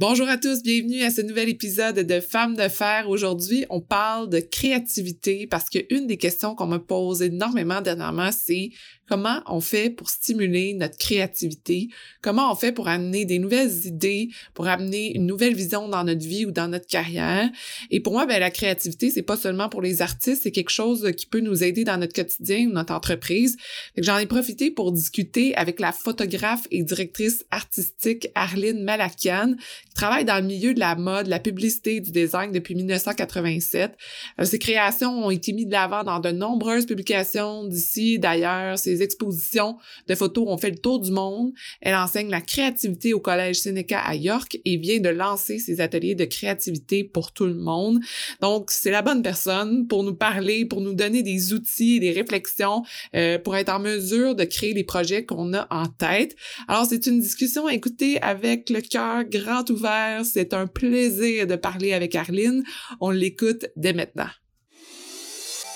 Bonjour à tous, bienvenue à ce nouvel épisode de Femmes de fer. Aujourd'hui, on parle de créativité parce qu'une des questions qu'on me pose énormément dernièrement, c'est comment on fait pour stimuler notre créativité, comment on fait pour amener des nouvelles idées, pour amener une nouvelle vision dans notre vie ou dans notre carrière? Et pour moi, ben, la créativité, c'est pas seulement pour les artistes, c'est quelque chose qui peut nous aider dans notre quotidien ou notre entreprise. J'en ai profité pour discuter avec la photographe et directrice artistique Arlene Malakian, qui travaille dans le milieu de la mode, la publicité, du design depuis 1987. Euh, ses créations ont été mises de l'avant dans de nombreuses publications d'ici, d'ailleurs. Expositions de photos ont fait le tour du monde. Elle enseigne la créativité au Collège Seneca à York et vient de lancer ses ateliers de créativité pour tout le monde. Donc, c'est la bonne personne pour nous parler, pour nous donner des outils, des réflexions, euh, pour être en mesure de créer les projets qu'on a en tête. Alors, c'est une discussion à écouter avec le cœur grand ouvert. C'est un plaisir de parler avec Arline. On l'écoute dès maintenant.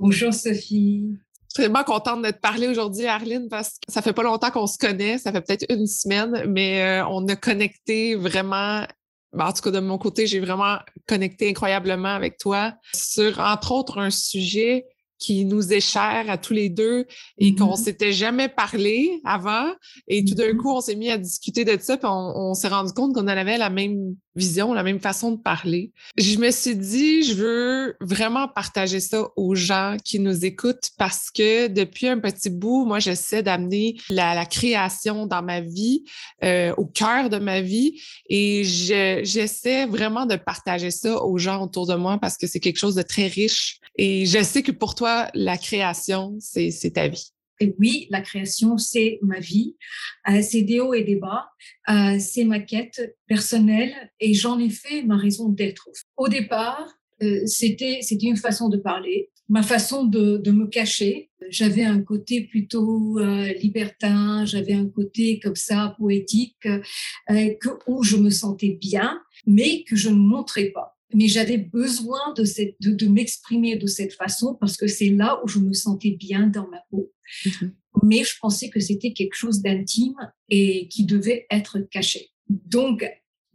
Bonjour Sophie. Je suis vraiment contente de te parler aujourd'hui, Arline, parce que ça fait pas longtemps qu'on se connaît, ça fait peut-être une semaine, mais euh, on a connecté vraiment. Ben, en tout cas, de mon côté, j'ai vraiment connecté incroyablement avec toi sur, entre autres, un sujet qui nous est cher à tous les deux et qu'on mm-hmm. s'était jamais parlé avant. Et tout d'un mm-hmm. coup, on s'est mis à discuter de ça, puis on, s'est rendu compte qu'on avait la même vision, la même façon de parler. Je me suis dit, je veux vraiment partager ça aux gens qui nous écoutent parce que depuis un petit bout, moi, j'essaie d'amener la, création dans ma vie, euh, au cœur de ma vie, et j'essaie vraiment de partager ça aux gens autour de moi parce que c'est quelque chose de très riche. Et je sais que pour toi, la création, c'est ta vie. Oui, la création, c'est ma vie. Euh, c'est des hauts et des bas. Euh, c'est ma quête personnelle et j'en ai fait ma raison d'être. Au départ, euh, c'était une façon de parler, ma façon de, me cacher. J'avais un côté plutôt libertin, j'avais un côté comme ça poétique, que, où je me sentais bien, mais que je ne montrais pas mais j'avais besoin de, cette, de, m'exprimer de cette façon parce que c'est là où je me sentais bien dans ma peau. Mhm. Mais je pensais que c'était quelque chose d'intime et qui devait être caché. Donc,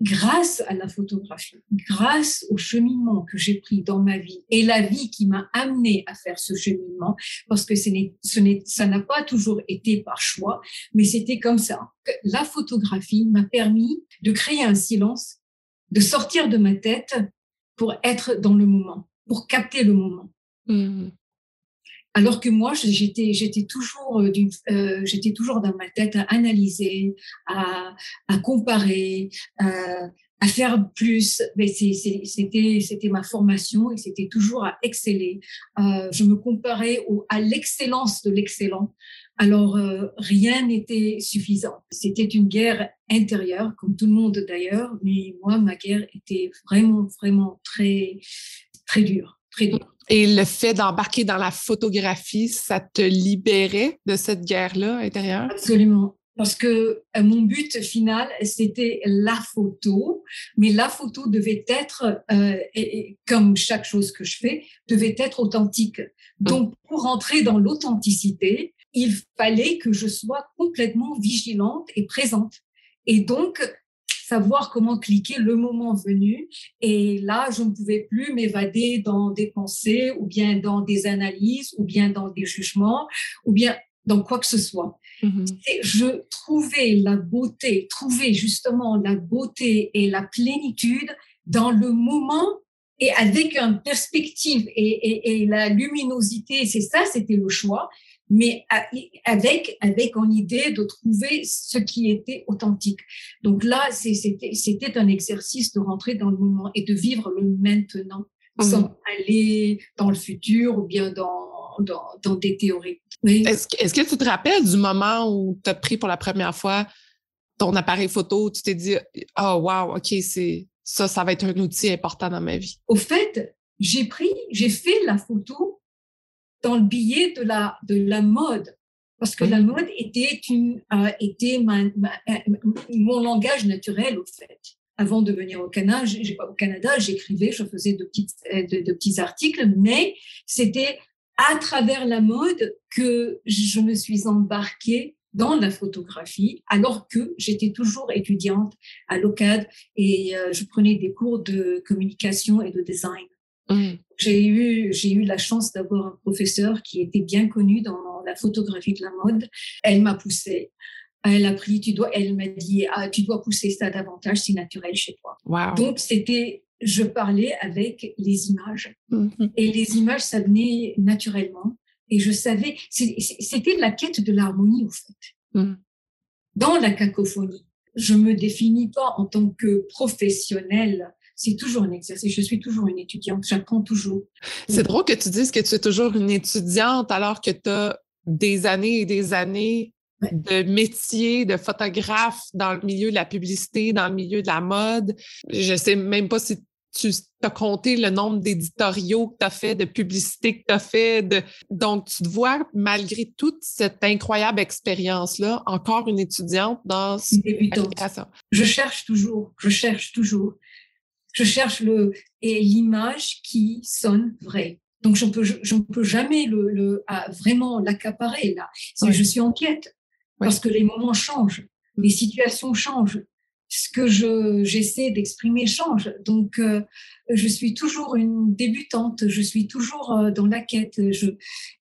grâce à la photographie, grâce au cheminement que j'ai pris dans ma vie et la vie qui m'a amené à faire ce cheminement, parce que ce n'est, ce n'est, ça n'a pas toujours été par choix, mais c'était comme ça. La photographie m'a permis de créer un silence, de sortir de ma tête pour être dans le moment, pour capter le moment. Mmh. Alors que moi, j'étais, j'étais toujours, euh, euh, j'étais toujours dans ma tête à analyser, à, à comparer, à faire plus. Mais c'était, c'était ma formation et c'était toujours à exceller. Euh, je me comparais au, à l'excellence de l'excellent. Alors, euh, rien n'était suffisant. C'était une guerre intérieure, comme tout le monde d'ailleurs, mais moi, ma guerre était vraiment, vraiment très, très dure, très dure. Et le fait d'embarquer dans la photographie, ça te libérait de cette guerre-là intérieure? Absolument. Parce que euh, mon but final, c'était la photo, mais la photo devait être, euh, et, comme chaque chose que je fais, devait être authentique. Donc, pour entrer dans l'authenticité, il fallait que je sois complètement vigilante et présente. Et donc, savoir comment cliquer le moment venu. Et là, je ne pouvais plus m'évader dans des pensées ou bien dans des analyses ou bien dans des jugements ou bien dans quoi que ce soit. Mm-hmm. Et je trouvais la beauté, trouvais justement la beauté et la plénitude dans le moment et avec une perspective et, et, et la luminosité. C'est ça, c'était le choix mais avec, avec en idée de trouver ce qui était authentique. Donc là, c'était un exercice de rentrer dans le moment et de vivre le maintenant mmh. sans aller dans le futur ou bien dans, dans, dans des théories. Est-ce que tu te rappelles du moment où tu as pris pour la première fois ton appareil photo, tu t'es dit, oh wow, OK, c'est ça, ça va être un outil important dans ma vie? Au fait, j'ai pris, j'ai fait la photo dans le billet de la, de la mode. Parce que la mode était, une, euh, était mon langage naturel, au fait. Avant de venir au Canada, au Canada, j'écrivais, je faisais de, petites, de, de petits articles, mais c'était à travers la mode que je me suis embarquée dans la photographie, alors que j'étais toujours étudiante à l'OCAD et euh, je prenais des cours de communication et de design. Mmh. J'ai eu, j'ai eu la chance d'avoir un professeur qui était bien connu dans la photographie de la mode. Elle m'a poussée. Elle a pris, tu dois, elle m'a dit, ah, tu dois pousser ça davantage, c'est naturel chez toi. Donc, c'était, je parlais avec les images. Mmh. Et les images, ça venait naturellement. Et je savais, c'était la quête de l'harmonie, au fait. Mmh. Dans la cacophonie. Je me définis pas en tant que professionnelle c'est toujours un exercice. Je suis toujours une étudiante, j'apprends toujours. C'est drôle que tu dises que tu es toujours une étudiante alors que tu as des années et des années de métier de photographe dans le milieu de la publicité, dans le milieu de la mode. Je sais même pas si tu as compté le nombre d'éditoriaux que tu as fait, de publicités que tu as fait. De... Donc, tu te vois, malgré toute cette incroyable expérience-là, encore une étudiante dans cette Je cherche toujours, je cherche toujours je cherche le et l'image qui sonne vraie. Donc je ne peux je, peux jamais le, le vraiment l'accaparer là. Je suis en quête parce que les moments changent, les situations changent, ce que je j'essaie d'exprimer change. Donc euh, je suis toujours une débutante, je suis toujours euh, dans la quête. Je,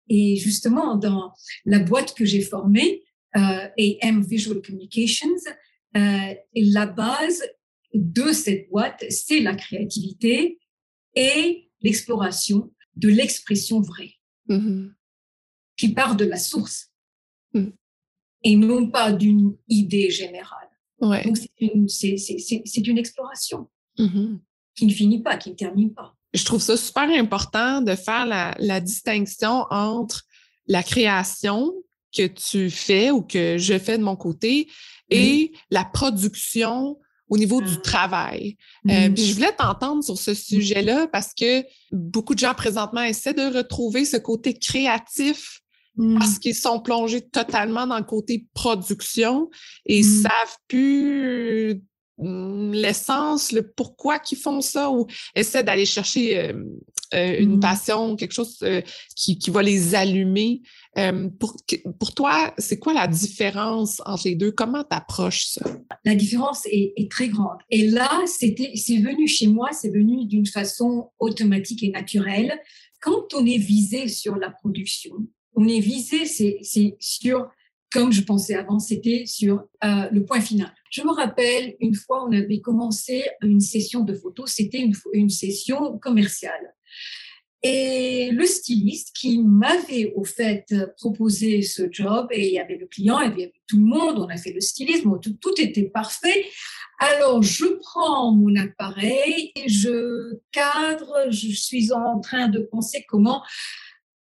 et justement dans la boîte que j'ai formée, euh, AM Visual Communications, euh, la base de cette boîte, c'est la créativité et l'exploration de l'expression vraie, mm-hmm. qui part de la source mm. et non pas d'une idée générale. Donc c'est une, une, exploration mm-hmm. qui ne finit pas, qui ne termine pas. Je trouve ça super important de faire la, la distinction entre la création que tu fais ou que je fais de mon côté et la production au niveau du ah. travail. Euh, puis je voulais t'entendre sur ce sujet-là parce que beaucoup de gens présentement essaient de retrouver ce côté créatif parce mmh. qu'ils sont plongés totalement dans le côté production et mmh. savent plus mmh, l'essence, le pourquoi qu'ils font ça ou essaient d'aller chercher euh, euh, une passion, quelque chose qui, qui, va les allumer. pour, pour toi, c'est quoi la différence entre les deux? Comment tu approches ça? La différence est, est très grande. Et là, c'est venu chez moi, c'est venu d'une façon automatique et naturelle. Quand on est visé sur la production, on est visé, c'est, c'est sur, comme je pensais avant, c'était sur euh, le point final. Je me rappelle, une fois, on avait commencé une session de photos, c'était une, une session commerciale. Et le styliste qui m'avait au fait proposé ce job, et il y avait le client, et il y avait tout le monde, on a fait le stylisme, tout, était parfait. Alors je prends mon appareil et je cadre, je suis en train de penser comment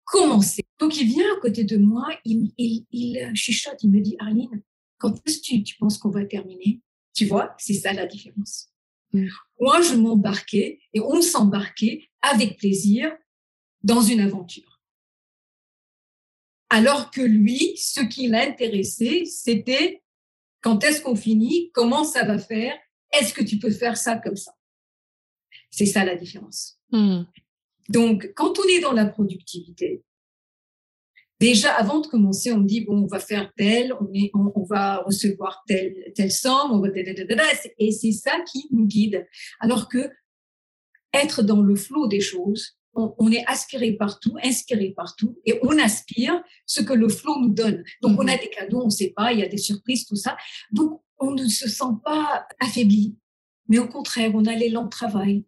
commencer. Donc il vient à côté de moi, il, chuchote, il me dit Arline, quand est-ce que tu, penses qu'on va terminer? Tu vois, c'est ça la différence. Mm. Moi, je m'embarquais et on s'embarquait avec plaisir dans une aventure. Alors que lui, ce qui l'intéressait, c'était quand est-ce qu'on finit, comment ça va faire, est-ce que tu peux faire ça comme ça? C'est ça la différence. Hmm. Donc, quand on est dans la productivité, déjà avant de commencer, on dit bon, on va faire tel, on, est, on, va recevoir tel, telle somme, on va et c'est ça qui nous guide. Alors que être dans le flot des choses, on, est aspiré partout, inspiré partout, et on aspire ce que le flot nous donne. Donc, on a mhm. des cadeaux, on ne sait pas, il y a des surprises, tout ça. Donc, on ne se sent pas affaibli, mais au contraire, on a l'élan de travail.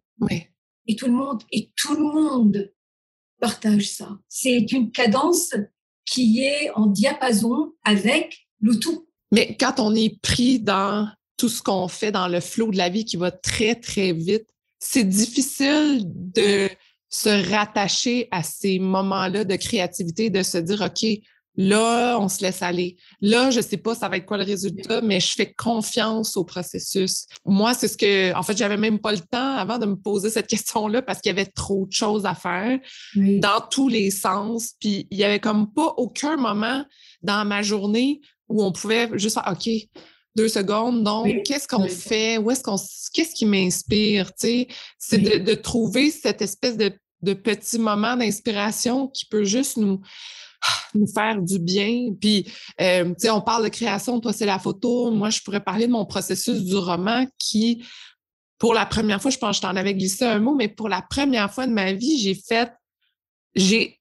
Et tout le monde, et tout le monde partage ça. C'est une cadence qui est en diapason avec le tout. Mais quand on est pris dans tout ce qu'on fait dans le flot de la vie qui va très, très vite, c'est difficile de se rattacher à ces moments-là de créativité, de se dire, OK, Là, on se laisse aller. Là, je sais pas ça va être quoi le résultat, mais je fais confiance au processus. Moi, c'est ce que, en fait, j'avais même pas le temps avant de me poser cette question-là parce qu'il y avait trop de choses à faire dans tous les sens. Puis il y avait comme pas aucun moment dans ma journée où on pouvait juste faire, OK, deux secondes. Donc, qu'est-ce qu'on fait? Où est-ce qu'on, qu'est-ce qui m'inspire? C'est de, trouver cette espèce de, de petit moment d'inspiration qui peut juste nous, nous faire du bien. Puis, euh, tu sais, on parle de création, toi, c'est la photo. Moi, je pourrais parler de mon processus du roman qui, pour la première fois, je pense que je t'en avais glissé un mot, mais pour la première fois de ma vie, j'ai fait, j'ai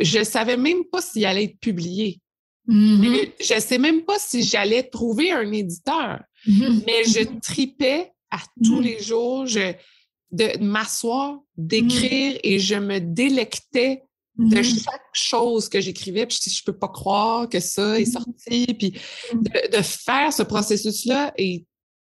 je savais même pas s'il allait être publié. Mm-hmm. Je ne sais même pas si j'allais trouver un éditeur, mm-hmm. mais je tripais à tous mm-hmm. les jours je, de m'asseoir, d'écrire et je me délectais de mm-hmm. chaque chose que j'écrivais, puis je, peux pas croire que ça est mm-hmm. sorti, puis de, de faire ce processus-là et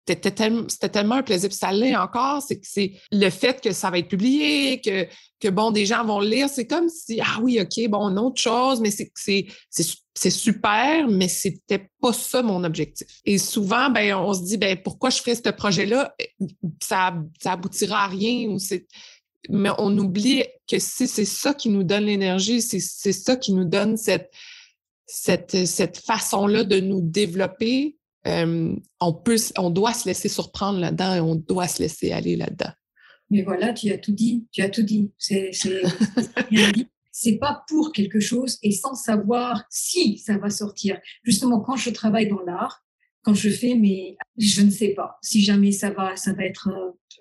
c'était tellement, tellement, un plaisir. Puis ça l'est encore, c'est que c'est le fait que ça va être publié, que, que bon, des gens vont le lire. C'est comme si, ah oui, OK, bon, une autre chose, mais c'est super, mais c'était pas ça mon objectif. Et souvent, ben, on se dit, ben, pourquoi je ferais ce projet-là? Ça, ça aboutira à rien. Ou mais on oublie que si c'est ça qui nous donne l'énergie, c'est ça qui nous donne cette, cette, cette façon-là de nous développer, euh, on, peut, on doit se laisser surprendre là-dedans et on doit se laisser aller là-dedans. Mais voilà, tu as tout dit, tu as tout dit. C'est c'est pas pour quelque chose et sans savoir si ça va sortir. Justement, quand je travaille dans l'art, quand je fais mais je ne sais pas si jamais ça va, ça va être,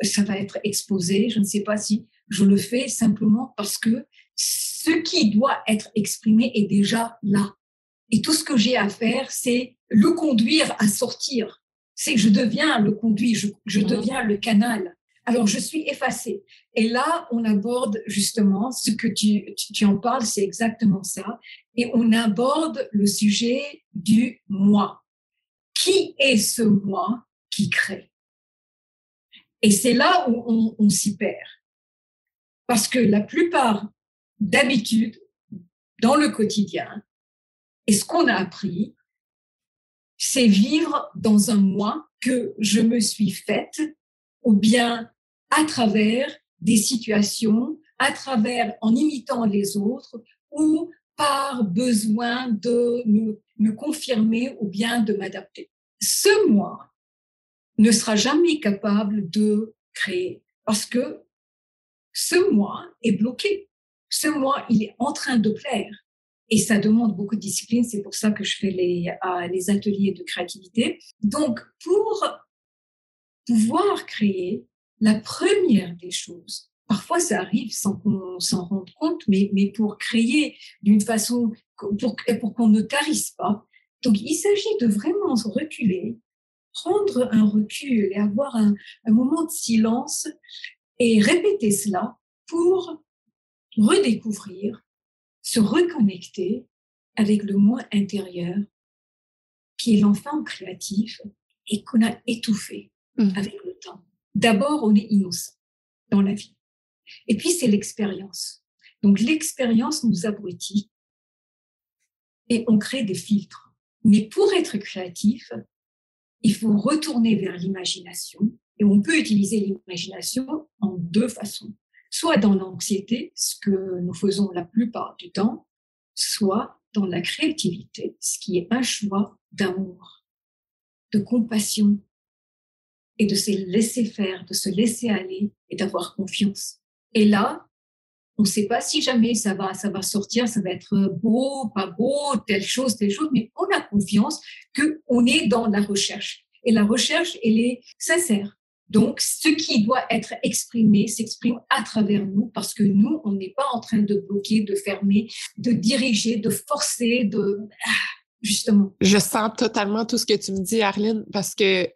ça va être exposé. Je ne sais pas si je le fais simplement parce que ce qui doit être exprimé est déjà là. Et tout ce que j'ai à faire, c'est le conduire à sortir. C'est que je deviens le conduit, je, je deviens le canal. Alors, je suis effacée. Et là, on aborde justement ce que tu, tu, tu en parles, c'est exactement ça. Et on aborde le sujet du moi. Qui est ce moi qui crée? Et c'est là où on, s'y perd. Parce que la plupart d'habitude, dans le quotidien, et ce qu'on a appris, c'est vivre dans un moi que je me suis faite, ou bien à travers des situations, à travers en imitant les autres, ou par besoin de me, me confirmer ou bien de m'adapter. Ce moi ne sera jamais capable de créer parce que ce moi est bloqué. Ce moi, il est en train de plaire. Et ça demande beaucoup de discipline. C'est pour ça que je fais les, euh, les ateliers de créativité. Donc, pour pouvoir créer, la première des choses, parfois ça arrive sans qu'on s'en rende compte, mais, mais pour créer d'une façon, pour, pour qu'on ne tarisse pas. Donc, il s'agit de vraiment reculer, prendre un recul et avoir un, un moment de silence et répéter cela pour redécouvrir, se reconnecter avec le moi intérieur qui est l'enfant créatif et qu'on a étouffé mmh. avec le temps. D'abord, on est innocent dans la vie. Et puis, c'est l'expérience. Donc, l'expérience nous abrutit et on crée des filtres. Mais pour être créatif, il faut retourner vers l'imagination et on peut utiliser l'imagination en deux façons. Soit dans l'anxiété, ce que nous faisons la plupart du temps, soit dans la créativité, ce qui est un choix d'amour, de compassion et de se laisser faire, de se laisser aller et d'avoir confiance. Et là, on ne sait pas si jamais ça va, sortir, ça va être beau, pas beau, telle chose, telle chose, mais on a confiance que on est dans la recherche. Et la recherche, elle est sincère. Donc, ce qui doit être exprimé s'exprime à travers nous parce que nous, on n'est pas en train de bloquer, de fermer, de diriger, de forcer, de... Ah, justement. Je sens totalement tout ce que tu me dis, Arline, parce que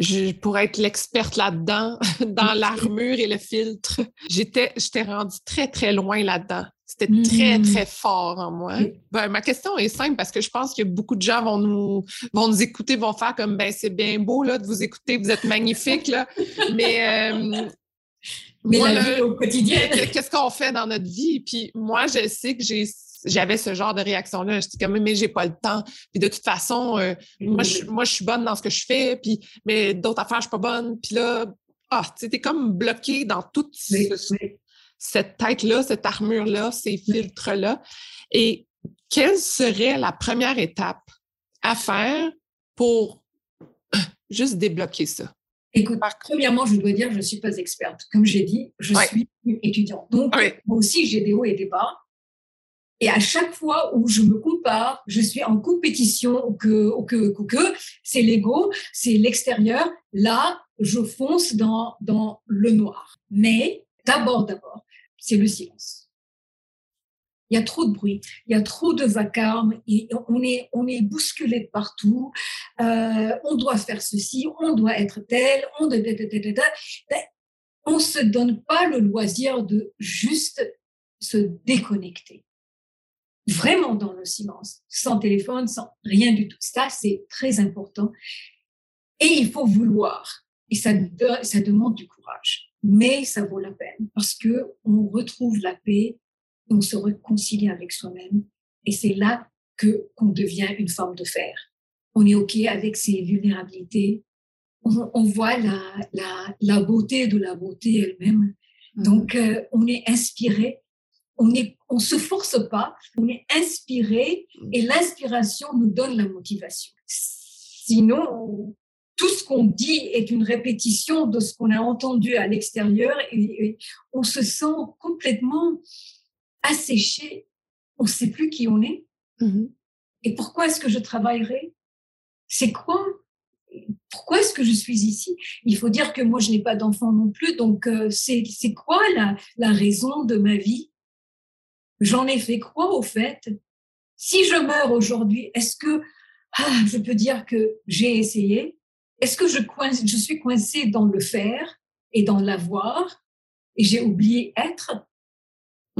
je pourrais être l'experte là-dedans, dans l'armure et le filtre. J'étais, j'étais rendue très, très loin là-dedans. C'était très, mmh. très fort en moi. Ben, ma question est simple parce que je pense que beaucoup de gens vont nous, vont nous écouter, vont faire comme ben c'est bien beau là, de vous écouter, vous êtes magnifique, là. Mais, euh, Mais la vie au quotidien. Qu'est-ce qu'on fait dans notre vie? Puis moi, je sais que j'ai j'avais ce genre de réaction-là. J'étais comme, mais j'ai pas le temps. Puis de toute façon, euh, moi, je, moi, je suis bonne dans ce que je fais, puis, mais d'autres affaires, je suis pas bonne. Puis là, ah, tu es comme bloqué dans toute cette tête-là, cette armure-là, ces filtres-là. Et quelle serait la première étape à faire pour juste débloquer ça? Écoute, premièrement, je dois dire, je ne suis pas experte. Comme j'ai dit, je suis étudiante. Donc, moi aussi, j'ai des hauts et des bas. Et à chaque fois où je me compare, je suis en compétition, que, que, que, c'est l'ego, c'est l'extérieur. Là, je fonce dans, dans le noir. Mais d'abord, d'abord, c'est le silence. Il y a trop de bruit, il y a trop de vacarme, on est, on est bousculé partout. Euh, on doit faire ceci, on doit être tel, on doit... On se donne pas le loisir de juste se déconnecter. Vraiment dans le silence, sans téléphone, sans rien du tout. Ça, c'est très important. Et il faut vouloir. Et ça, ça demande du courage. Mais ça vaut la peine parce que on retrouve la paix on se réconcilie avec soi-même. Et c'est là que qu'on devient une forme de fer. On est OK avec ses vulnérabilités. On, voit la, la, la, beauté de la beauté elle-même. Mm-hmm. Donc, euh, on est inspiré. On est, on se force pas. On est inspiré et l'inspiration nous donne la motivation. Sinon, tout ce qu'on dit est une répétition de ce qu'on a entendu à l'extérieur et, on se sent complètement asséché, on ne sait plus qui on est. Mm-hmm. Et pourquoi est-ce que je travaillerai? C'est quoi? Pourquoi est-ce que je suis ici? Il faut dire que moi, je n'ai pas d'enfant non plus, donc euh, c'est quoi la, la raison de ma vie? J'en ai fait quoi au fait? Si je meurs aujourd'hui, est-ce que ah, je peux dire que j'ai essayé? Est-ce que je, coince, je suis coincée dans le faire et dans l'avoir? Et j'ai oublié être?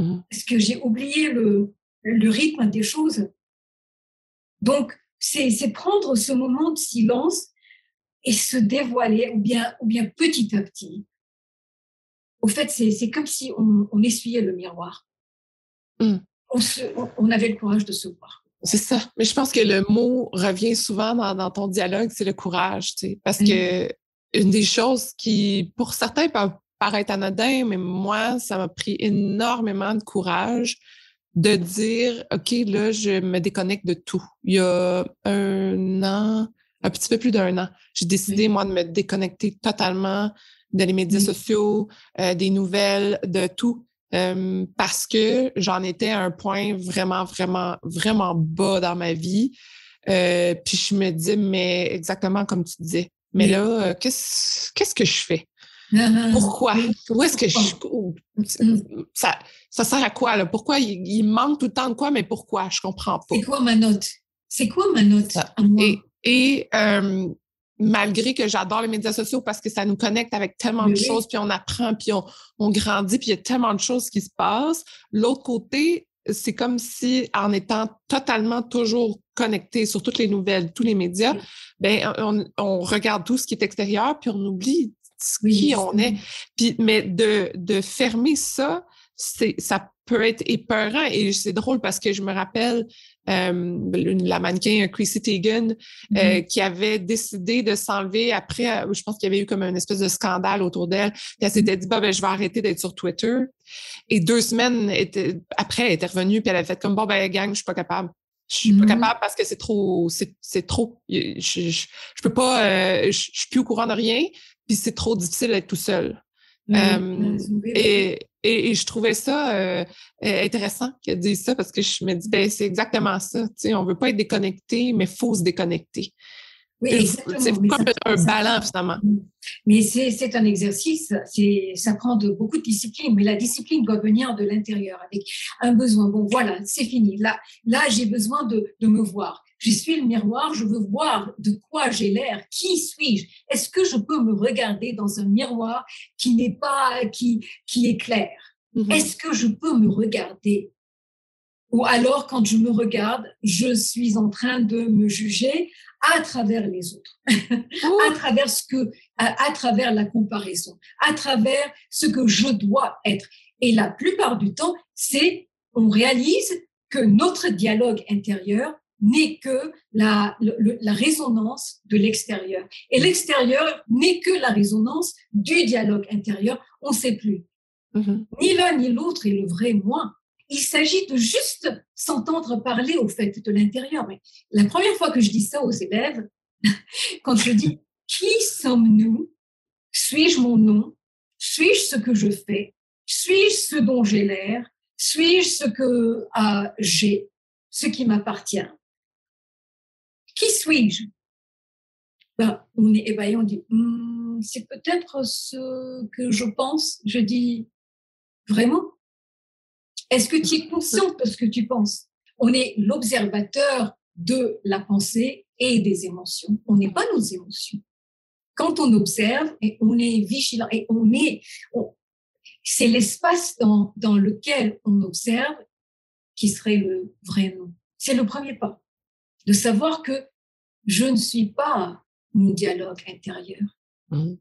Mmh Parce que j'ai oublié le, le rythme des choses. Donc, c'est prendre ce moment de silence et se dévoiler, ou bien, ou bien petit à petit. Au fait, c'est comme si on, on, essuyait le miroir. Mmh. On, se, on, avait le courage de se voir. C'est ça. Mais je pense que le mot revient souvent dans, dans ton dialogue, c'est le courage. Tu sais, parce que une des choses qui, pour certains, peuvent paraître anodin, mais moi, ça m'a pris énormément de courage de dire, OK, là, je me déconnecte de tout. Il y a un an, un petit peu plus d'un an, j'ai décidé, moi, de me déconnecter totalement de les médias sociaux, euh, des nouvelles, de tout. Euh, parce que j'en étais à un point vraiment, vraiment, vraiment bas dans ma vie. Euh, puis je me dis, mais exactement comme tu disais, mais là, qu'est-ce qu'est-ce que je fais? Pourquoi? Où est-ce que je. Ça, ça sert à quoi? Là? Pourquoi il, manque tout le temps de quoi, mais pourquoi? Je comprends pas. C'est quoi ma note? C'est quoi ma note Et, euh, malgré que j'adore les médias sociaux parce que ça nous connecte avec tellement de choses, puis on apprend, puis on, on grandit, puis il y a tellement de choses qui se passent. L'autre côté, c'est comme si en étant totalement toujours connecté sur toutes les nouvelles, tous les médias, ben on, on, regarde tout ce qui est extérieur, puis on oublie qui on est. Puis, mais de, de fermer ça, c'est, ça peut être épeurant. Et c'est drôle parce que je me rappelle euh, la mannequin Chrissy Teigen euh, mm-hmm. qui avait décidé de s'enlever après, euh, je pense qu'il y avait eu comme une espèce de scandale autour d'elle. Puis elle s'était dit, bah, ben, je vais arrêter d'être sur Twitter. Et deux semaines après, elle était revenue puis elle avait fait comme, bon, ben, gang, je suis pas capable. Je suis pas mm-hmm. capable parce que c'est trop, c'est, trop. Je, je, peux pas, je, je, suis plus au courant de rien puis c'est trop difficile d'être tout seul. Euh, et, et, je trouvais ça euh, intéressant qu'elle dise ça parce que je me dis, ben, c'est exactement ça. On ne veut pas être déconnecté, mais il faut se déconnecter. Oui, c'est comme un ballon, finalement. Mm. Mais c'est un exercice, ça prend de, beaucoup de discipline, mais la discipline doit venir de l'intérieur avec un besoin. Bon, voilà, c'est fini. Là, là j'ai besoin de, de me voir. Je suis le miroir, je veux voir de quoi j'ai l'air, qui suis-je. Est-ce que je peux me regarder dans un miroir qui n'est pas, qui, qui est clair? Mm-hmm. Est-ce que je peux me regarder? Ou alors, quand je me regarde, je suis en train de me juger à travers les autres, à travers ce que, à, travers la comparaison, à travers ce que je dois être. Et la plupart du temps, c'est, on réalise que notre dialogue intérieur n'est que la, la résonance de l'extérieur. Et l'extérieur n'est que la résonance du dialogue intérieur. On ne sait plus. Mm-hmm. Ni l'un ni l'autre est le vrai moi. Il s'agit de juste s'entendre parler au fait de l'intérieur. Mais la première fois que je dis ça aux élèves, quand je dis qui sommes-nous? Suis-je mon nom? Suis-je ce que je fais? Suis-je ce dont j'ai l'air? Suis-je ce que euh, j'ai? Ce qui m'appartient? Qui suis-je? Ben, On est ébahi, on dit hmm, c'est peut-être ce que je pense. Je dis vraiment? Est-ce que tu es consciente de ce que tu penses? On est l'observateur de la pensée et des émotions. On n'est pas nos émotions. Quand on observe et on est vigilant et on est, c'est l'espace dans, dans lequel on observe qui serait le vrai nom. C'est le premier pas. De savoir que je ne suis pas mon dialogue intérieur. Mmh.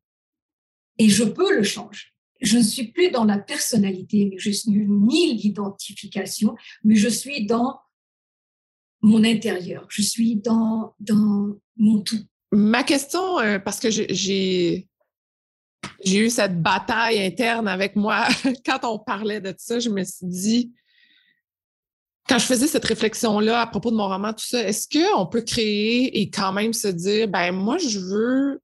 Et je peux le changer. Je ne suis plus dans la personnalité, mais je suis ni l'identification, mais je suis dans mon intérieur. Je suis dans, dans mon tout. Ma question, euh, parce que j'ai j'ai eu cette bataille interne avec moi quand on parlait de ça, je me suis dit, quand je faisais cette réflexion-là à propos de mon roman, tout ça, est-ce qu'on peut créer et quand même se dire, ben moi, je veux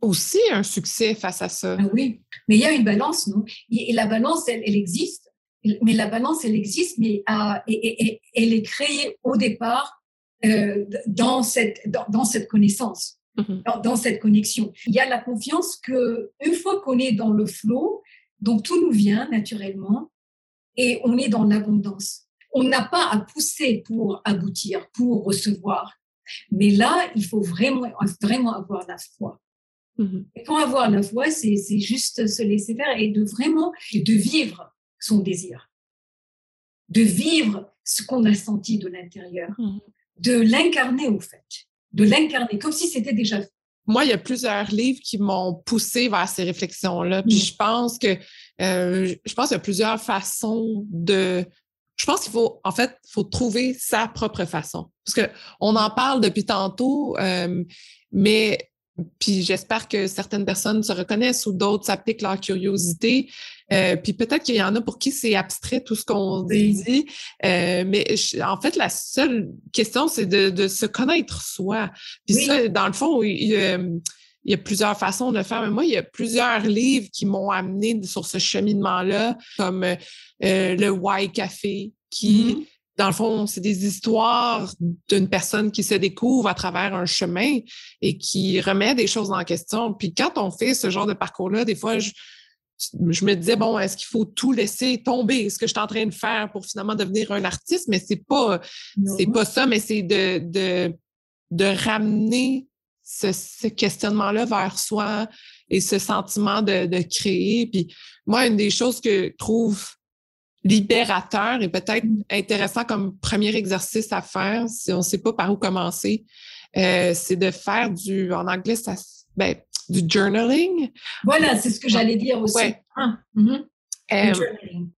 aussi un succès face à ça? Ah oui, mais il y a une balance, non? Et la balance, elle, elle existe mais la balance, elle existe, mais euh, et, elle est créée au départ euh, dans, cette, dans, cette connaissance, mm-hmm. dans, cette connexion. Il y a la confiance que une fois qu'on est dans le flot, donc tout nous vient naturellement et on est dans l'abondance. On n'a pas à pousser pour aboutir, pour recevoir. Mais là, il faut vraiment, vraiment avoir la foi. Mm-hmm. Et pour avoir la foi, c'est juste se laisser faire et de vraiment de vivre son désir, de vivre ce qu'on a senti de l'intérieur, mmh. de l'incarner au fait, de l'incarner comme si c'était déjà fait. Moi, il y a plusieurs livres qui m'ont poussé vers ces réflexions-là. Puis mmh. je pense que euh, je pense qu'il y a plusieurs façons de. Je pense qu'il faut, en fait, faut trouver sa propre façon. Parce que on en parle depuis tantôt, euh, mais puis j'espère que certaines personnes se reconnaissent ou d'autres s'appliquent leur curiosité. Euh, puis peut-être qu'il y en a pour qui c'est abstrait tout ce qu'on dit. Euh, mais en fait, la seule question, c'est de, se connaître soi. Puis ça, dans le fond, il, y a plusieurs façons de le faire. Mais moi, il y a plusieurs livres qui m'ont amené sur ce cheminement-là, comme euh, le Why Café, qui mm-hmm dans le fond, c'est des histoires d'une personne qui se découvre à travers un chemin et qui remet des choses en question. Puis quand on fait ce genre de parcours-là, des fois, je, me disais, bon, est-ce qu'il faut tout laisser tomber, ce que je suis en train de faire pour finalement devenir un artiste? Mais c'est pas, c'est pas ça, mais c'est de, de, de ramener ce, ce questionnement-là vers soi et ce sentiment de, de créer. Puis moi, une des choses que je trouve libérateur et peut-être mm. intéressant comme premier exercice à faire si on ne sait pas par où commencer. Euh, c'est de faire du, en anglais, ça, ben, du journaling. Voilà, c'est ce que j'allais dire aussi. Ah, mm-hmm. euh,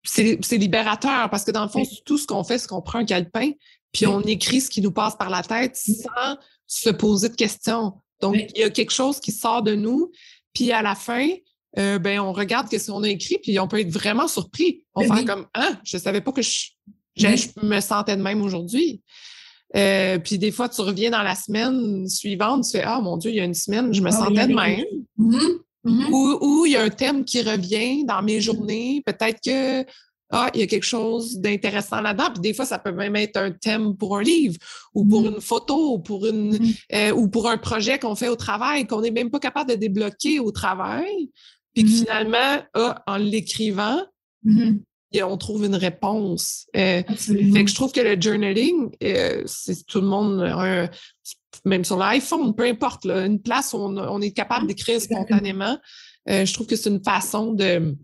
c'est libérateur parce que dans le fond, tout ce qu'on fait, c'est qu'on prend un calepin, puis on écrit ce qui nous passe par la tête sans se poser de questions. Donc, il y a quelque chose qui sort de nous, puis à la fin, euh, ben, on regarde ce qu'on a écrit, puis on peut être vraiment surpris. On ben fait comme Ah, je savais pas que je, me sentais de même aujourd'hui. Euh, puis des fois, tu reviens dans la semaine suivante, tu fais Ah mon Dieu, il y a une semaine, je me ah sentais de même. Mm-hmm. Mm-hmm. Ou, il y a un thème qui revient dans mes journées. Peut-être que ah, il y a quelque chose d'intéressant là-dedans. Puis des fois, ça peut même être un thème pour un livre ou pour mm-hmm. une photo ou pour, une, euh, ou pour un projet qu'on fait au travail, qu'on n'est même pas capable de débloquer au travail. Puis mm-hmm. finalement, ah, en l'écrivant, mm-hmm. on trouve une réponse. Euh, fait que je trouve que le journaling, euh, c'est tout le monde, même sur l'iPhone, peu importe, là, une place où on, est capable d'écrire spontanément. Euh, je trouve que c'est une façon de.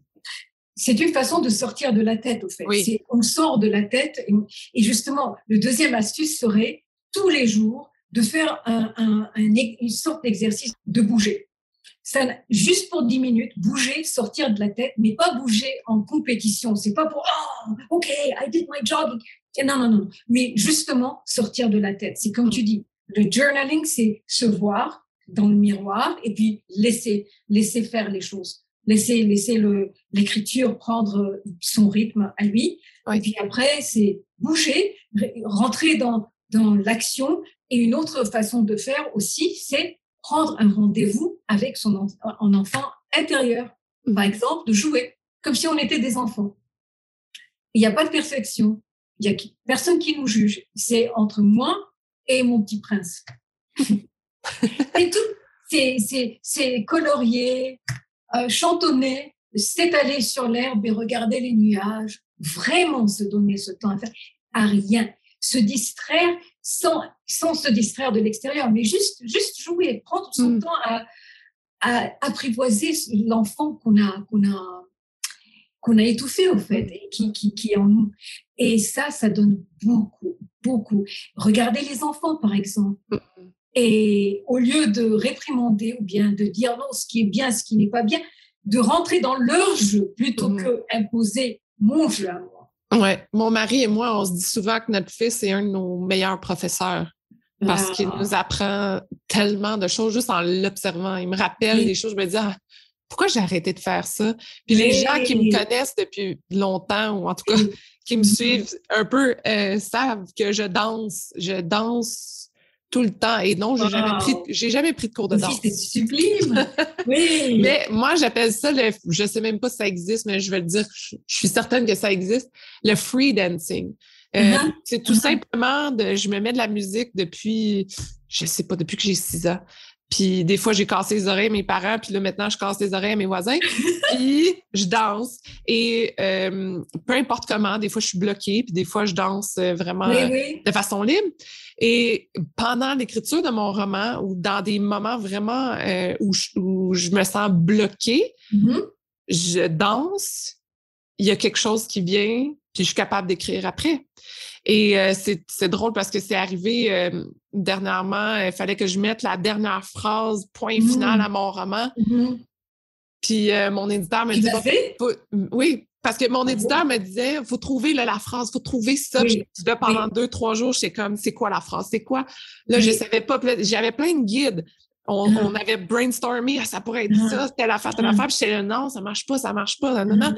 C'est une façon de sortir de la tête, au fait. On sort de la tête. Et, justement, le deuxième astuce serait tous les jours de faire une sorte d'exercice de bouger juste pour 10 minutes, bouger, sortir de la tête, mais pas bouger en compétition. C'est pas pour, oh, OK, I did my job. Non, non, non. Mais justement, sortir de la tête. C'est comme tu dis, le journaling, c'est se voir dans le miroir et puis laisser, laisser faire les choses. Laisser, laisser l'écriture prendre son rythme à lui. Et puis après, c'est bouger, rentrer dans, dans l'action. Et une autre façon de faire aussi, c'est prendre un rendez-vous avec son en, enfant intérieur. Par mmh. exemple, de jouer comme si on était des enfants. Il n'y a pas de perfection. Il n'y a personne qui nous juge. C'est entre moi et mon petit prince. et tout, c'est colorier, euh, chantonner, s'étaler sur l'herbe et regarder les nuages. Vraiment se donner ce temps à faire, à rien. Se distraire sans, sans se distraire de l'extérieur, mais juste, juste jouer, prendre son mm. temps à, à apprivoiser l'enfant qu'on a, qu'on a, qu'on a étouffé au fait, et qui, qui, qui est en nous. Et ça, ça donne beaucoup, beaucoup. Regardez les enfants, par exemple. Mm-hmm. Et au lieu de réprimander ou bien de dire non, ce qui est bien, ce qui n'est pas bien, de rentrer dans leur jeu plutôt mm-hmm. que imposer mon jeu à moi. Ouais, mon mari et moi, on se dit souvent que notre fils est un de nos meilleurs professeurs parce qu'il ah. nous apprend tellement de choses juste en l'observant. Il me rappelle des choses, je me dis, ah, pourquoi j'ai arrêté de faire ça? Puis les gens qui me connaissent depuis longtemps, ou en tout cas qui me suivent un peu, euh, savent que je danse. Je danse tout le temps. Et non, j'ai jamais pris, j'ai jamais pris de cours de danse. C'est sublime. oui. mais moi, j'appelle ça le, je sais même pas si ça existe, mais je vais le dire, je, suis certaine que ça existe, le free dancing. Euh, uh-huh. C'est tout uh-huh. simplement de, je me mets de la musique depuis, je sais pas, depuis que j'ai six ans. Puis des fois, j'ai cassé les oreilles à mes parents, puis là, maintenant, je casse les oreilles à mes voisins. puis je danse. Et euh, peu importe comment, des fois, je suis bloquée, puis des fois, je danse euh, vraiment de façon libre. Et pendant l'écriture de mon roman, ou dans des moments vraiment euh, où, je, me sens bloquée, mm-hmm. je danse, il y a quelque chose qui vient, puis je suis capable d'écrire après. Et euh, c'est drôle parce que c'est arrivé euh, dernièrement, il fallait que je mette la dernière phrase, point final mmh. à mon roman. Mmh. Puis euh, mon éditeur me dit Oui, parce que mon ah éditeur me disait faut trouver la phrase, faut trouver ça. là, pendant deux, trois jours, j'étais comme c'est quoi la phrase? C'est quoi? Là, je savais pas. J'avais plein de guides. On, ah. avait brainstormé, ah, ça pourrait être ça, c'était la telle affaire. Puis j'étais là, non, ça marche pas, ça marche pas. Non, non.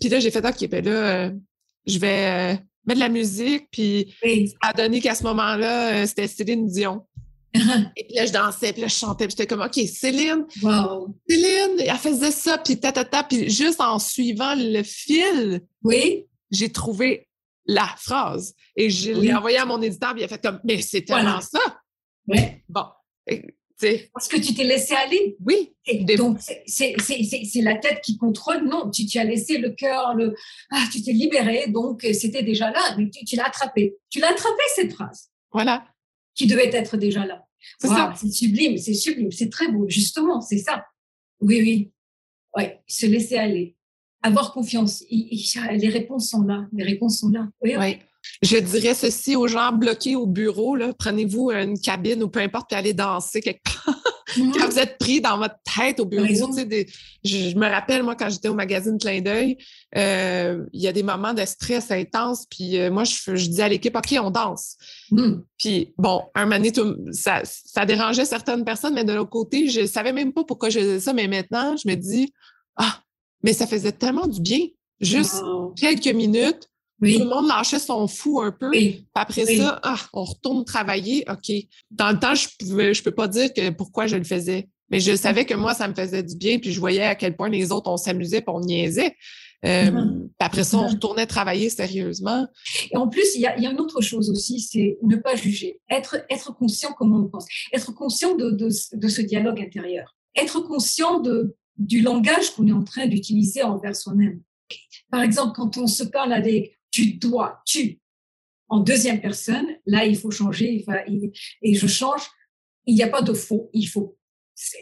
Puis là, j'ai fait, OK, ben là, je vais mettre de la musique, puis ça a donné qu'à ce moment-là, euh, c'était Céline Dion. et puis là, je dansais, puis là, je chantais, puis j'étais comme, OK, Céline, Céline, elle faisait ça, puis ta, ta, ta, puis juste en suivant le fil, oui. j'ai trouvé la phrase. Et je l'ai envoyé à mon éditeur, puis il a fait comme, mais c'est tellement ça. Oui. Bon. Parce que tu t'es laissé aller. Oui. donc, c'est la tête qui contrôle. Non, tu, tu as laissé le cœur, le... Ah, tu t'es libéré, donc c'était déjà là. Tu, l'as attrapé. Tu l'as attrapé, cette phrase. Voilà. Qui devait être déjà là. C'est ça. C'est sublime, c'est sublime, c'est très beau. Justement, c'est ça. Oui, oui. Ouais, se laisser aller. Avoir confiance. les réponses sont là. Les réponses sont là. Oui. oui. Je dirais ceci aux gens bloqués au bureau, prenez-vous une cabine ou peu importe, puis allez danser quelque part. Mmh. quand vous êtes pris dans votre tête au bureau, je, me rappelle, moi, quand j'étais au magazine Clin d'œil, euh, il y a des moments de stress intense, puis euh, moi, je, dis à l'équipe, OK, on danse. Mmh. Puis, bon, un moment ça, ça dérangeait certaines personnes, mais de l'autre côté, je savais même pas pourquoi je faisais ça, mais maintenant, je me dis, ah, mais ça faisait tellement du bien. Juste quelques minutes, tout le monde lâchait son fou un peu. Après ça, ah, on retourne travailler. OK. Dans le temps, je ne je peux pas dire que pourquoi je le faisais. Mais je savais que moi, ça me faisait du bien, puis je voyais à quel point les autres, on s'amusait, puis on niaisait. Euh, mm-hmm. Après ça, on mm-hmm. retournait travailler sérieusement. Et en plus, il y a, y a, une autre chose aussi, c'est ne pas juger, être, être conscient comment on pense, être conscient de, de, de ce dialogue intérieur, être conscient de, du langage qu'on est en train d'utiliser envers soi-même. Par exemple, quand on se parle avec tu dois, tu. En deuxième personne, là, il faut changer, et je change. Il n'y a pas de faux, il faut.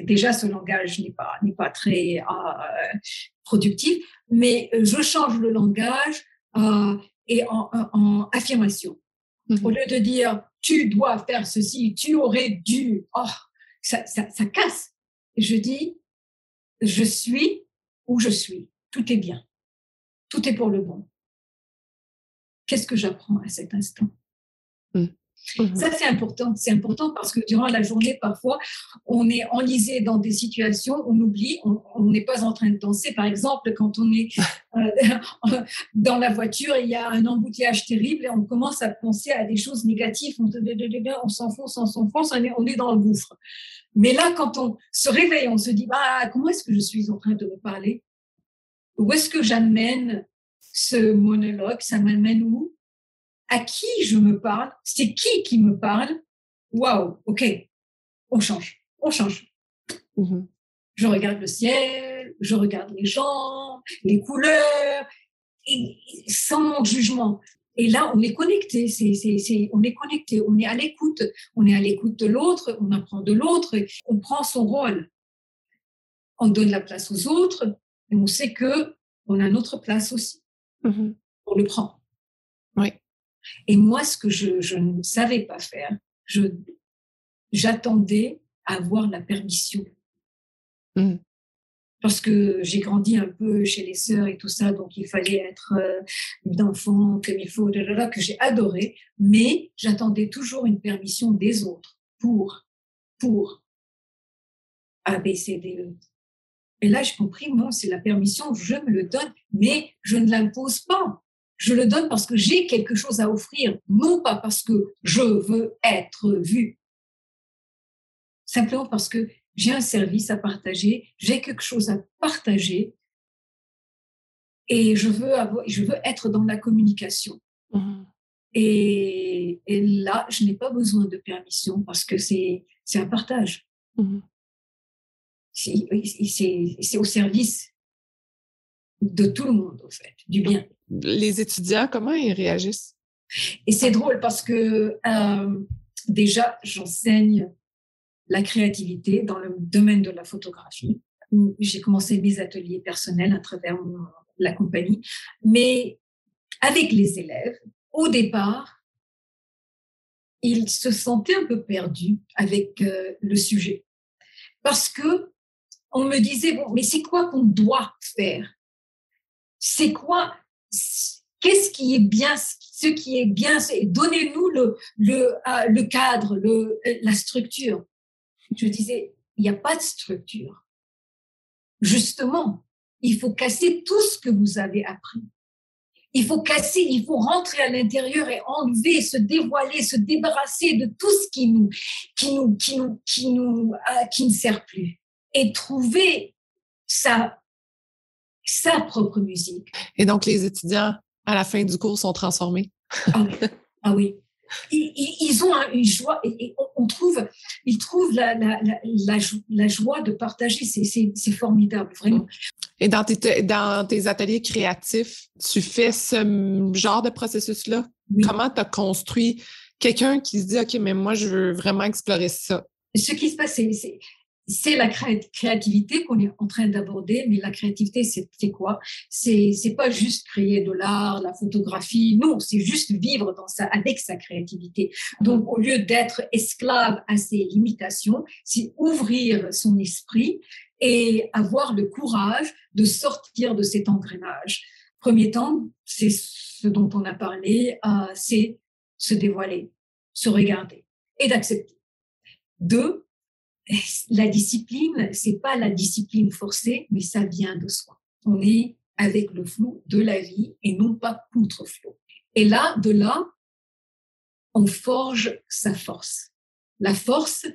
Déjà, ce langage n'est pas, n'est pas très euh, productif, mais je change le langage euh, et en, affirmation. Mm-hmm. Au lieu de dire tu dois faire ceci, tu aurais dû, oh, ça, ça, ça casse. Je dis je suis où je suis, tout est bien, tout est pour le bon. Qu'est-ce que j'apprends à cet instant? Mmh. Mmh. Ça, c'est important. C'est important parce que durant la journée, parfois, on est enlisé dans des situations, on oublie, on n'est pas en train de danser. Par exemple, quand on est euh, dans la voiture, il y a un embouteillage terrible et on commence à penser à des choses négatives. On, on s'enfonce, on s'enfonce, on est, on est dans le gouffre. Mais là, quand on se réveille, on se dit, bah, comment est-ce que je suis en train de me parler? Où est-ce que j'amène ce monologue Ça m'amène où? À qui je me parle, c'est qui qui me parle? Waouh, ok, on change, on change. Mm-hmm. Je regarde le ciel, je regarde les gens, les couleurs, et, sans jugement. Et là, on est connecté, on est connecté, on est à l'écoute, on est à l'écoute de l'autre, on apprend de l'autre, on prend son rôle. On donne la place aux autres, et on sait que on a notre place aussi. Mm-hmm. On le prend. Oui. Et moi, ce que je, ne savais pas faire, je, j'attendais à avoir la permission. Mmh. Parce que j'ai grandi un peu chez les sœurs et tout ça, donc il fallait être euh, d'enfant comme il faut, que j'ai adoré, mais j'attendais toujours une permission des autres pour, pour A, B, C, D, E. Et là, j'ai compris, non, c'est la permission, je me le donne, mais je ne l'impose pas. Je le donne parce que j'ai quelque chose à offrir, non pas parce que je veux être vu. Simplement parce que j'ai un service à partager, j'ai quelque chose à partager et je veux, avoir, je veux être dans la communication. Mmh. Et, là, je n'ai pas besoin de permission parce que c'est un partage. Mmh. C'est au service de tout le monde, au fait, du bien les étudiants, comment ils réagissent? Et c'est drôle parce que euh, déjà, j'enseigne la créativité dans le domaine de la photographie. J'ai commencé mes ateliers personnels à travers la compagnie. Mais avec les élèves, au départ, ils se sentaient un peu perdus avec euh, le sujet. Parce que on me disait, bon, mais c'est quoi qu'on doit faire? C'est quoi qu'est-ce qui est bien, ce qui est bien, donnez-nous le, le, euh, le cadre, le, la structure. Je disais, il n'y a pas de structure. Justement, il faut casser tout ce que vous avez appris. Il faut casser, il faut rentrer à l'intérieur et enlever, se dévoiler, se débarrasser de tout ce qui nous, qui nous, qui nous, qui nous, euh, qui ne sert plus. Et trouver sa sa propre musique. Et donc, les étudiants, à la fin du cours, sont transformés. ah oui. Ah oui. Ils, ont une joie, et on trouve, ils trouvent la, la, la, la joie de partager. C'est formidable, vraiment. Et dans tes, dans tes ateliers créatifs, tu fais ce genre de processus-là? Comment tu as construit? Quelqu'un qui se dit, OK, mais moi, je veux vraiment explorer ça? Ce qui se passe, c'est la créativité qu'on est en train d'aborder, mais la créativité, c'est quoi? C'est pas juste créer de l'art, la photographie, non, c'est juste vivre dans ça avec sa créativité. Donc, au lieu d'être esclave à ses limitations, c'est ouvrir son esprit et avoir le courage de sortir de cet engrenage. Premier temps, c'est ce dont on a parlé, euh, c'est se dévoiler, se regarder et d'accepter. Deux, la discipline, c'est pas la discipline forcée, mais ça vient de soi. On est avec le flou de la vie et non pas contre flou. Et là, de là, on forge sa force. La force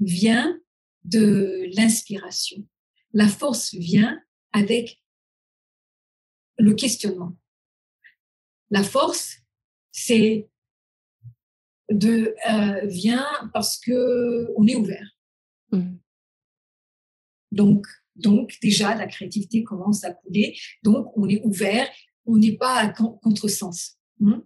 vient de l'inspiration. La force vient avec le questionnement. La force, c'est de euh, vient parce que on est ouvert. Mmh. Donc, donc, déjà, la créativité commence à couler. Donc, on est ouvert, on n'est pas à contresens. Hein.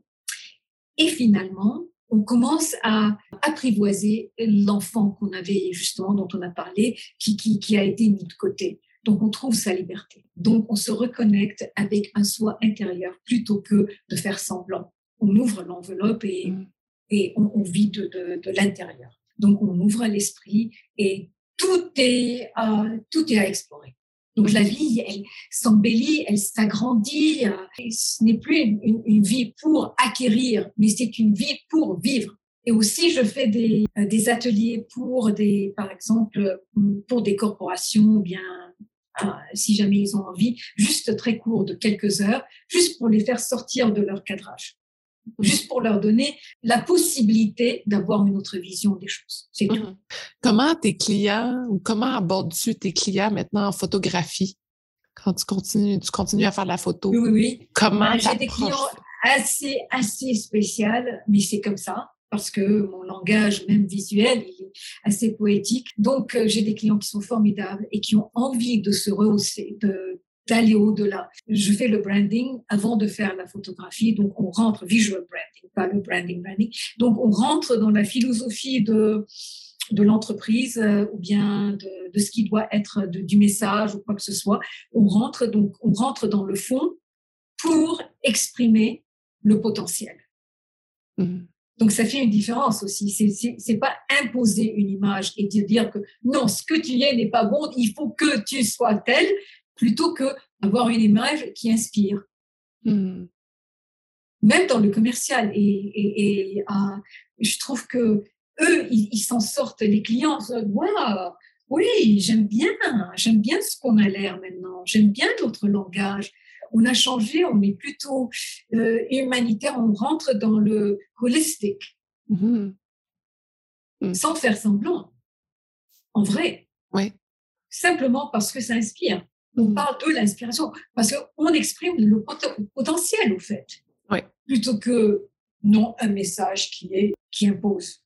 Et finalement, on commence à apprivoiser l'enfant qu'on avait justement, dont on a parlé, qui, qui, qui a été mis de côté. Donc, on trouve sa liberté. Donc, on se reconnecte avec un soi intérieur plutôt que de faire semblant. On ouvre l'enveloppe et, mmh. et on, vit de, de, de l'intérieur. Donc, on ouvre l'esprit et tout est, à, tout est à explorer. Donc la vie, elle s'embellit, elle s'agrandit. Ce n'est plus une, vie pour acquérir, mais c'est une vie pour vivre. Et aussi, je fais des, des ateliers pour des, par exemple, pour des corporations, ou bien si jamais ils ont envie, juste très court de quelques heures, juste pour les faire sortir de leur cadrage juste pour leur donner la possibilité d'avoir une autre vision des choses. C'est tout. Mhm. Comment tes clients ou comment abordes-tu tes clients maintenant en photographie? Quand tu continues, tu continues à faire de la photo? Oui, oui. Comment J'ai des clients assez, assez spéciaux, mais c'est comme ça parce que mon langage, même visuel, il est assez poétique. Donc, euh, j'ai des clients qui sont formidables et qui ont envie de se rehausser, de, d'aller au-delà. Je fais le branding avant de faire la photographie, donc on rentre visual branding, pas le branding branding. Donc on rentre dans la philosophie de de l'entreprise euh, ou bien de, de, ce qui doit être du message ou quoi que ce soit. On rentre donc on rentre dans le fond pour exprimer le potentiel. Mmh. Donc ça fait une différence aussi. C'est pas imposer une image et dire que non, ce que tu es n'est pas bon, il faut que tu sois tel plutôt que avoir une image qui inspire. Même dans le commercial. Et, ah, je trouve que eux, ils s'en sortent. Les clients, waouh, oui, j'aime bien, j'aime bien ce qu'on a l'air maintenant. J'aime bien notre langage. On a changé, on est plutôt euh, humanitaire, on rentre dans le holistique, hmm. Hmm. sans faire semblant, en vrai. Oui. Simplement parce que ça inspire on mm. parle de l'inspiration parce qu'on exprime le potentiel, au fait. Plutôt que non un message qui est qui impose.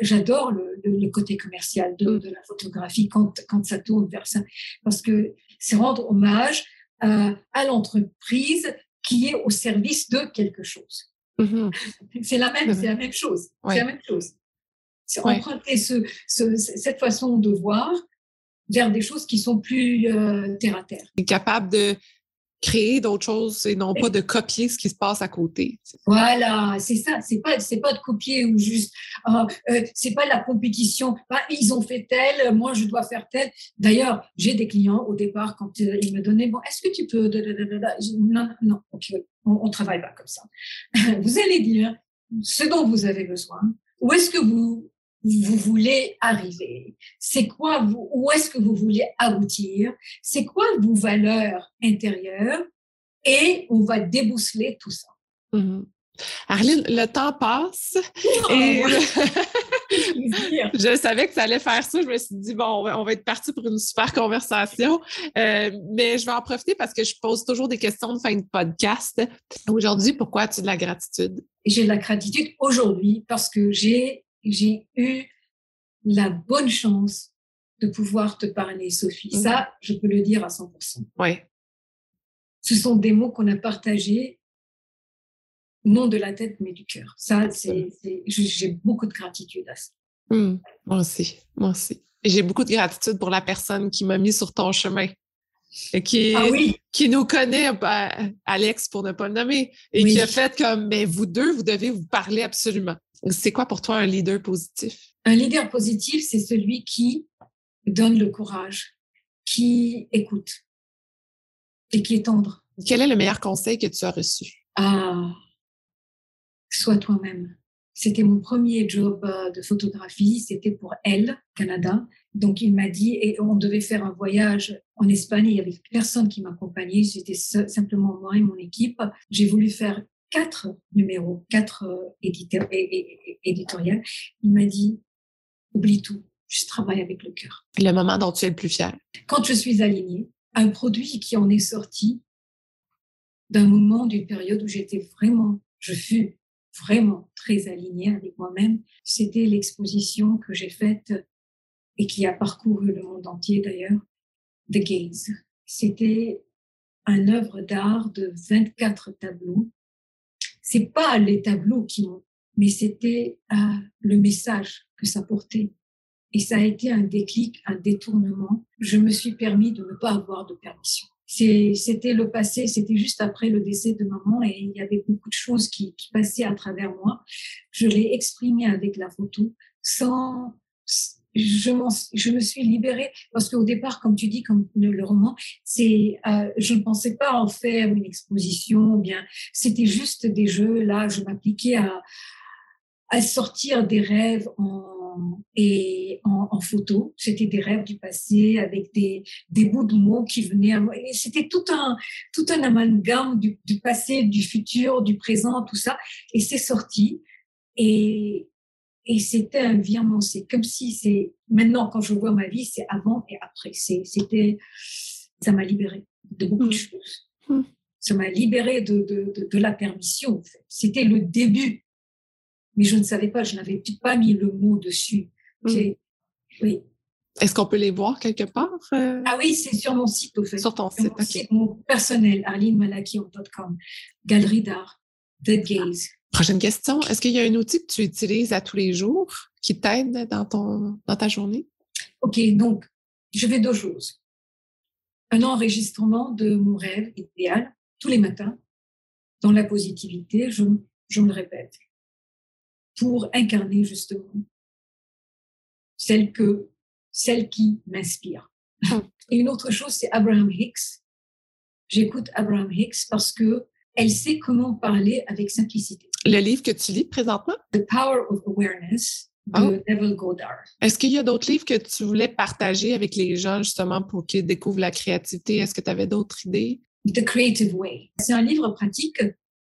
J'adore le, côté commercial de, la photographie quand, quand ça tourne vers ça, parce que c'est rendre hommage à, l'entreprise qui est au service de quelque chose. Mm-hmm. C'est la même, c'est la même chose. C'est la même chose. C'est emprunter ce, cette façon de voir vers des choses qui sont plus euh, terre à terre. Capable de créer d'autres choses et non pas de copier ce qui se passe à côté. Voilà, c'est ça. C'est pas c'est pas de copier ou juste euh, euh, c'est pas la compétition. Bah, ils ont fait tel, moi je dois faire tel. D'ailleurs, j'ai des clients au départ quand ils me donnaient bon, est-ce que tu peux non non, on, on travaille pas comme ça. vous allez dire ce dont vous avez besoin. Où est-ce que vous vous voulez arriver C'est quoi vous, où est-ce que vous voulez aboutir? C'est quoi vos valeurs intérieures? Et on va débousseler tout ça. Mm-hmm. Arline, le temps passe et je savais que ça allait faire ça. Je me suis dit, bon, on va être parti pour une super conversation. Euh, mais je vais en profiter parce que je pose toujours des questions de fin de podcast. Aujourd'hui, pourquoi as-tu de la gratitude? J'ai de la gratitude aujourd'hui parce que j'ai j'ai eu la bonne chance de pouvoir te parler, Sophie. Mmh. Ça, je peux le dire à 100%. Oui. Ce sont des mots qu'on a partagés, non de la tête, mais du cœur. Ça, c'est, j'ai beaucoup de gratitude à ça. Mmh. Moi aussi, moi aussi. Et j'ai beaucoup de gratitude pour la personne qui m'a mis sur ton chemin. Et qui, ah oui. qui nous connaît, bah, Alex pour ne pas le nommer, et qui a fait comme, mais vous deux, vous devez vous parler absolument. C'est quoi pour toi un leader positif? Un leader positif, c'est celui qui donne le courage, qui écoute et qui est tendre. Quel est le meilleur conseil que tu as reçu? Ah, sois toi-même. C'était mon premier job euh, de photographie, c'était pour Elle, Canada. Donc il m'a dit, et on devait faire un voyage en Espagne, il y avait personne qui m'accompagnait, c'était simplement moi et mon équipe. J'ai voulu faire quatre numéros, quatre euh, éditeurs, éditoriales, il m'a dit, oublie tout, je travaille avec le cœur. Le moment dont tu es le plus fier. Quand je suis alignée, un produit qui en est sorti d'un moment, d'une période où j'étais vraiment, je fus vraiment très alignée avec moi-même, c'était l'exposition que j'ai faite et qui a parcouru le monde entier d'ailleurs, The Gaze. C'était un œuvre d'art de 24 tableaux c'est pas les tableaux qui m'ont, mais c'était euh, le message que ça portait. Et ça a été un déclic, un détournement. Je me suis permis de ne pas avoir de permission. C'était le passé, c'était juste après le décès de maman et il y avait beaucoup de choses qui, passaient à travers moi. Je l'ai exprimé avec la photo sans, je, je me suis libérée parce qu'au départ, comme tu dis, comme le, roman, c'est, euh, je ne pensais pas en faire une exposition, bien, c'était juste des jeux. Là, je m'appliquais à, à sortir des rêves en, et en, photo. C'était des rêves du passé avec des, des bouts de mots qui venaient. C'était tout un, tout un amalgame du, du passé, du futur, du présent, tout ça. Et c'est sorti. Et, et c'était un virement. C'est comme si c'est maintenant quand je vois ma vie, c'est avant et après. C'était, ça m'a libéré de beaucoup de mmh. choses. Mmh. Ça m'a libéré de, de, de, de, la permission. C'était le début, mais je ne savais pas. Je n'avais pas mis le mot dessus. Mmh. Oui. Est-ce qu'on peut les voir quelque part? Euh? Ah oui, c'est sur mon site, au fait. Sur ton site, Mon personnel, arlinemalaki.com. Galerie d'art, Dead Gaze. Prochaine question. Est-ce qu'il y a un outil que tu utilises à tous les jours qui t'aide dans, ton, dans ta journée? OK, donc, je fais deux choses. Un enregistrement de mon rêve idéal tous les matins dans la positivité, je, je me le répète, pour incarner justement celle, que, celle qui m'inspire. Et une autre chose, c'est Abraham Hicks. J'écoute Abraham Hicks parce que elle sait comment parler avec simplicité. Le livre que tu lis présentement? The Power of Awareness de oh. Neville Goddard. Est-ce qu'il y a d'autres livres que tu voulais partager avec les gens justement pour qu'ils découvrent la créativité? Est-ce que tu avais d'autres idées? The Creative Way. C'est un livre pratique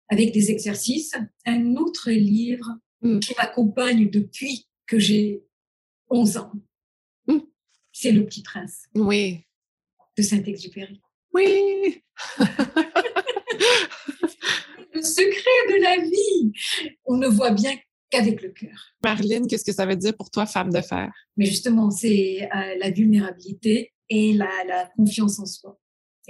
avec des exercices. Un autre livre hmm. qui m'accompagne depuis que j'ai 11 ans. Hmm. C'est Le Petit Prince. Oui. De Saint-Exupéry. Oui. le secret de la vie. On ne voit bien qu'avec le cœur. Marlène, qu'est-ce que ça veut dire pour toi, femme de fer? Mais justement, c'est euh, la vulnérabilité et la, confiance en soi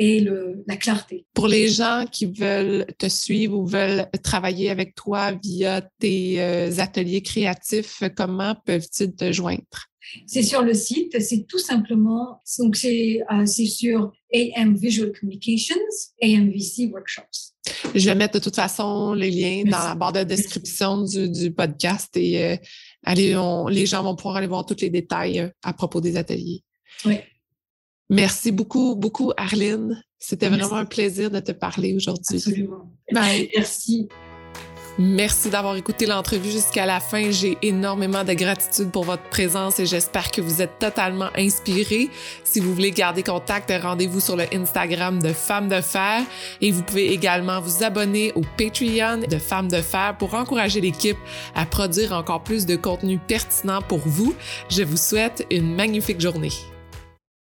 et le, la clarté. Pour les gens qui veulent te suivre ou veulent travailler avec toi via tes euh, ateliers créatifs, comment peuvent-ils te joindre? C'est sur le site, c'est tout simplement, donc c'est euh, sur AM Visual Communications, AMVC Workshops. Je vais mettre de toute façon les liens dans la barre de description du, podcast et euh, allez, les gens vont pouvoir aller voir tous les détails euh, à propos des ateliers. Oui. Merci beaucoup, beaucoup, Arline. C'était vraiment un plaisir de te parler aujourd'hui. Absolument. Merci. Merci d'avoir écouté l'entrevue jusqu'à la fin. J'ai énormément de gratitude pour votre présence et j'espère que vous êtes totalement inspirés. Si vous voulez garder contact, rendez-vous sur le Instagram de Femmes de Fer et vous pouvez également vous abonner au Patreon de Femmes de Fer pour encourager l'équipe à produire encore plus de contenu pertinent pour vous. Je vous souhaite une magnifique journée.